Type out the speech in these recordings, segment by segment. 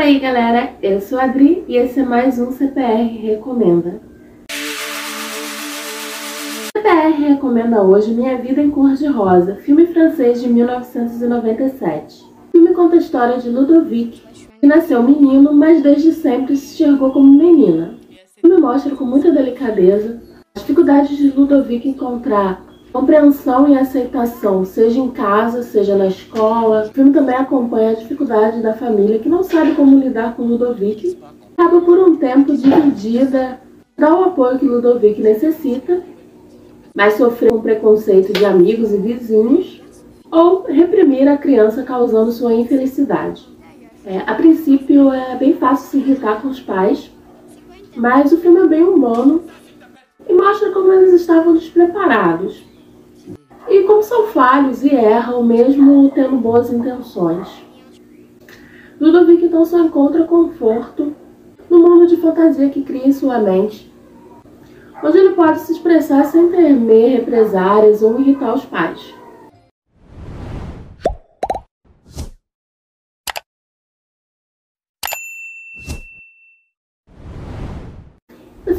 Fala aí galera, eu sou a Adri e esse é mais um CPR Recomenda. CPR recomenda hoje Minha Vida em Cor de Rosa, filme francês de 1997. O filme conta a história de Ludovic, que nasceu menino, mas desde sempre se enxergou como menina. O filme mostra com muita delicadeza as dificuldades de Ludovic encontrar compreensão e aceitação, seja em casa, seja na escola. O filme também acompanha a dificuldade da família que não sabe como lidar com Ludovic, acaba por um tempo dividida, dá o apoio que Ludovic necessita, mas sofrer um preconceito de amigos e vizinhos, ou reprimir a criança causando sua infelicidade. É, a princípio é bem fácil se irritar com os pais, mas o filme é bem humano e mostra como eles estavam despreparados e como são falhos e erram, mesmo tendo boas intenções. Ludovic então só encontra conforto no mundo de fantasia que cria em sua mente, onde ele pode se expressar sem temer represárias ou irritar os pais.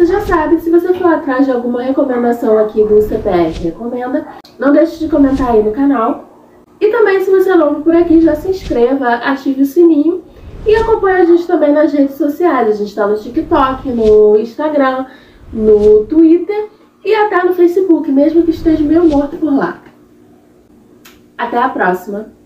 Você já sabe, se você for atrás de alguma recomendação aqui do CPR Recomenda, não deixe de comentar aí no canal. E também, se você é novo por aqui, já se inscreva, ative o sininho e acompanhe a gente também nas redes sociais. A gente está no TikTok, no Instagram, no Twitter e até no Facebook, mesmo que esteja meio morto por lá. Até a próxima!